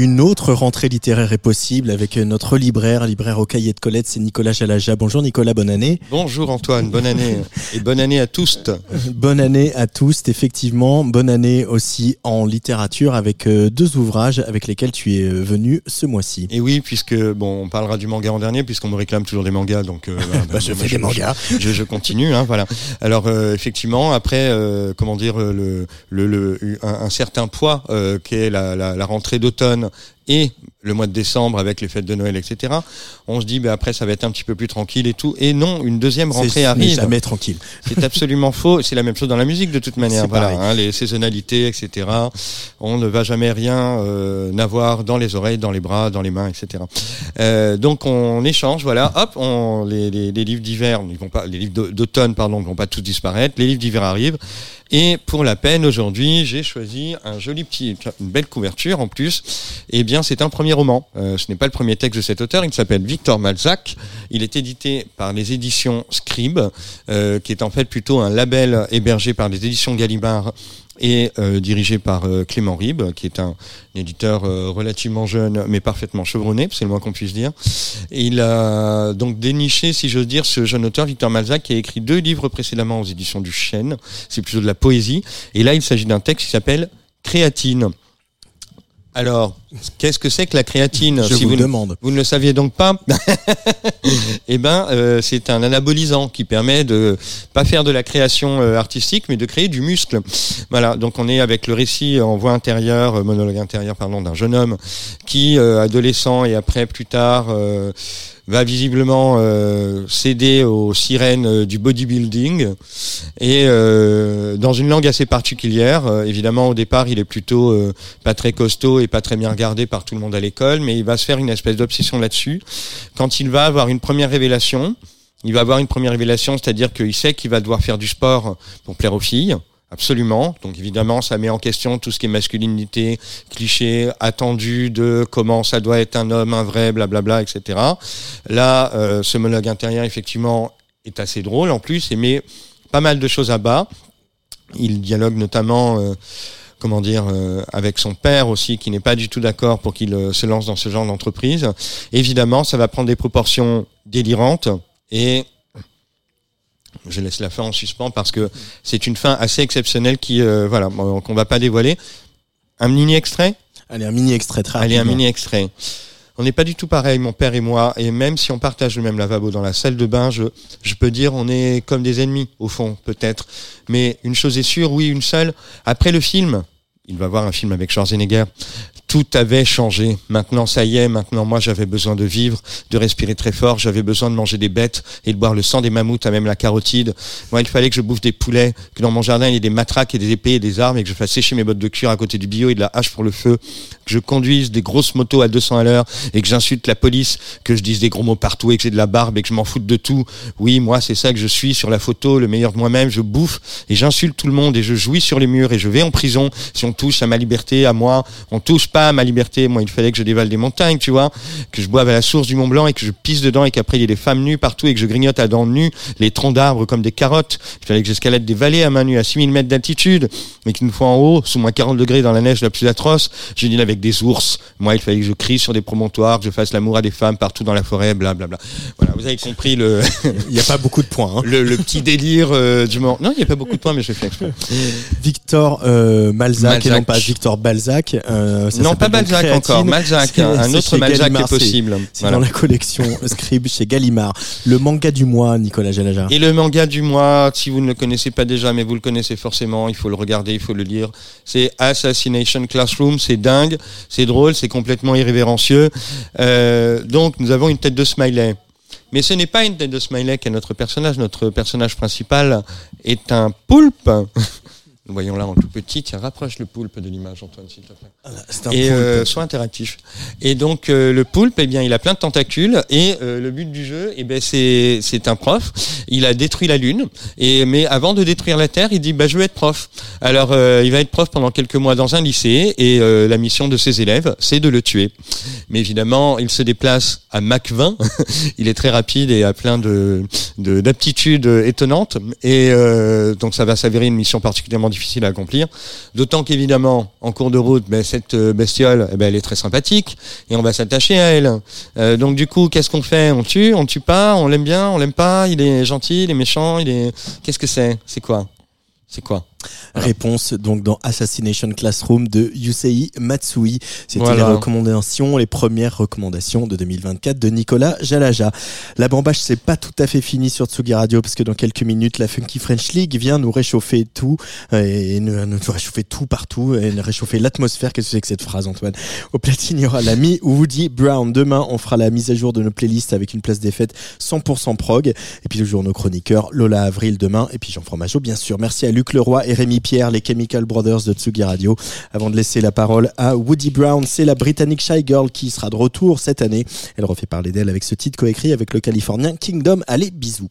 Une autre rentrée littéraire est possible avec notre libraire, libraire au cahier de Colette, c'est Nicolas Chalaja. Bonjour Nicolas, bonne année. Bonjour Antoine, bonne année. Et bonne année à tous. Bonne année à tous, effectivement. Bonne année aussi en littérature avec euh, deux ouvrages avec lesquels tu es euh, venu ce mois-ci. Et oui, puisque, bon, on parlera du manga en dernier, puisqu'on me réclame toujours des mangas, donc euh, Bah, je fais des mangas. Je, je continue, hein, voilà. Alors euh, effectivement, après, euh, comment dire, le, le, le- un, un certain poids la, la, la rentrée d'automne et le mois de décembre avec les fêtes de Noël, etc. On se dit, ben après, ça va être un petit peu plus tranquille et tout. Et non, une deuxième rentrée arrive. jamais tranquille. C'est absolument faux. C'est la même chose dans la musique de toute manière. Voilà, hein, les saisonnalités, etc. On ne va jamais rien euh, n'avoir dans les oreilles, dans les bras, dans les mains, etc. Euh, donc on échange. Voilà, hop, on, les, les, les livres d'hiver, ils vont pas, les livres d'au- d'automne, pardon, ne vont pas tous disparaître. Les livres d'hiver arrivent. Et pour la peine, aujourd'hui, j'ai choisi un joli petit, une belle couverture en plus. Eh bien, c'est un premier roman. Euh, ce n'est pas le premier texte de cet auteur. Il s'appelle Victor Malzac. Il est édité par les éditions Scribe, euh, qui est en fait plutôt un label hébergé par les éditions Gallimard et euh, dirigé par euh, Clément Ribes, qui est un, éditeur euh, relativement jeune, mais parfaitement chevronné, c'est le moins qu'on puisse dire. Et il a donc déniché, si j'ose dire, ce jeune auteur, Victor Malzac, qui a écrit deux livres précédemment aux éditions du Chêne. C'est plutôt de la poésie. Et là, il s'agit d'un texte qui s'appelle Créatine. Alors, qu'est-ce que c'est que la créatine Je Si vous vous ne- demande. vous ne le saviez donc pas Eh ben, euh, c'est un anabolisant qui permet de pas faire de la création euh, artistique, mais de créer du muscle. Voilà. Donc, on est avec le récit en voix intérieure, euh, monologue intérieur, pardon, d'un jeune homme qui, adolescent et après plus tard, va visiblement euh, céder aux sirènes euh, du bodybuilding et euh, dans une langue assez particulière. Évidemment, au départ, il est plutôt pas très costaud et pas très bien regardé par tout le monde à l'école, mais il va se faire une espèce d'obsession là-dessus. Quand il va avoir une première révélation, il va avoir une première révélation, c'est-à-dire qu'il sait qu'il va devoir faire du sport pour plaire aux filles. Absolument. Donc évidemment, ça met en question tout ce qui est masculinité, cliché, attendu de comment ça doit être un homme, un vrai, blablabla, etc. Là, euh, ce monologue intérieur, effectivement, est assez drôle en plus et met pas mal de choses à bas. Il dialogue notamment, euh, comment dire, euh, avec son père aussi, qui n'est pas du tout d'accord pour qu'il se lance dans ce genre d'entreprise. Évidemment, ça va prendre des proportions délirantes et je laisse la fin en suspens parce que c'est une fin assez exceptionnelle qui, euh, voilà, bon, qu'on va pas dévoiler. Un mini extrait? Allez, un mini extrait très Allez, un mini extrait. On n'est pas du tout pareil, mon père et moi, et même si on partage le même lavabo dans la salle de bain, je, je peux dire on est comme des ennemis, au fond, peut-être. Mais une chose est sûre, oui, une seule. Après le film, il va voir un film avec Schwarzenegger, tout avait changé. Maintenant, ça y est, maintenant, moi, j'avais besoin de vivre, de respirer très fort, j'avais besoin de manger des bêtes et de boire le sang des mammouths à même la carotide. Moi, il fallait que je bouffe des poulets, que dans mon jardin, il y ait des matraques et des épées et des armes et que je fasse sécher mes bottes de cuir à côté du bio et de la hache pour le feu, que je conduise des grosses motos à 200 à l'heure et que j'insulte la police, que je dise des gros mots partout et que j'ai de la barbe et que je m'en foute de tout. Oui, moi, c'est ça que je suis sur la photo, le meilleur de moi-même, je bouffe et j'insulte tout le monde et je jouis sur les murs et je vais en prison si on touche à ma liberté, à moi, on touche pas ma liberté. Moi, il fallait que je dévale des montagnes, tu vois, que je boive à la source du Mont Blanc et que je pisse dedans et qu'après il y ait des femmes nues partout et que je grignote à dents nues les troncs d'arbres comme des carottes. Il fallait que j'escalade des vallées à main nue à 6000 mètres d'altitude et qu'une fois en haut, sous moins 40 degrés dans la neige la plus atroce, je dîne avec des ours. Moi, il fallait que je crie sur des promontoires, que je fasse l'amour à des femmes partout dans la forêt, blablabla. Voilà, vous avez compris le, Il n'y a pas beaucoup de points. hein. le, le petit délire euh, du moment. Non, il n'y a pas beaucoup de points, mais je fais exprès. Victor euh, Malzac, et Malzac. non pas Victor Balzac. euh, ça non, pas Balzac Créatine. encore, Malzac, un autre Malzac Gallimard, est possible. C'est Voilà. dans la collection Scribe chez Gallimard. Le manga du mois, Nicolas Jalaja. Et le manga du mois, si vous ne le connaissez pas déjà, mais vous le connaissez forcément, il faut le regarder, il faut le lire. C'est Assassination Classroom, c'est dingue, c'est drôle, c'est complètement irrévérencieux. Euh, donc nous avons une tête de smiley. Mais ce n'est pas une tête de smiley qui est notre personnage. Notre personnage principal est un poulpe. Voyons là en tout petit. Tiens, rapproche le poulpe de l'image, Antoine, s'il te plaît. Ah, c'est un et poulpe. euh, soit interactif. Et donc euh, le poulpe, eh bien, il a plein de tentacules et euh, le but du jeu, eh ben, c'est c'est un prof. Il a détruit la lune et mais avant de détruire la Terre, il dit bah je veux être prof. Alors euh, il va être prof pendant quelques mois dans un lycée et euh, la mission de ses élèves, c'est de le tuer. Mais évidemment, il se déplace à Mach 20. il est très rapide et a plein de de- d'aptitudes étonnantes et euh, donc ça va s'avérer une mission particulièrement difficile à accomplir. D'autant qu'évidemment, en cours de route, ben, cette euh, bestiole, eh ben, elle est très sympathique et on va s'attacher à elle. Euh, donc du coup, qu'est-ce qu'on fait? On tue On tue pas On l'aime bien On l'aime pas Il est gentil Il est méchant Il est Qu'est-ce que c'est? C'est quoi? C'est quoi? Réponse donc dans Assassination Classroom de Yusei Matsui. C'était Voilà. les recommandations, les premières recommandations de 2024 de Nicolas Jalaja. La bambache c'est pas tout à fait fini sur Tsugi Radio parce que dans quelques minutes la Funky French League vient nous réchauffer tout euh, et nous, nous réchauffer tout partout et nous réchauffer l'atmosphère. Qu'est-ce que c'est que cette phrase Antoine? Au platine il y aura l'ami Woody Brown. Demain on fera la mise à jour de nos playlists avec une place des fêtes 100% prog et puis toujours nos chroniqueurs Lola Avril demain et puis Jean Fromageau bien sûr. Merci à Luc Leroy et Rémi Pierre, les Chemical Brothers de Tsugi Radio. Avant de laisser la parole à Woody Brown, c'est la britannique Shy Girl qui sera de retour cette année. Elle refait parler d'elle avec ce titre coécrit avec le Californien Kingdom. Allez, bisous.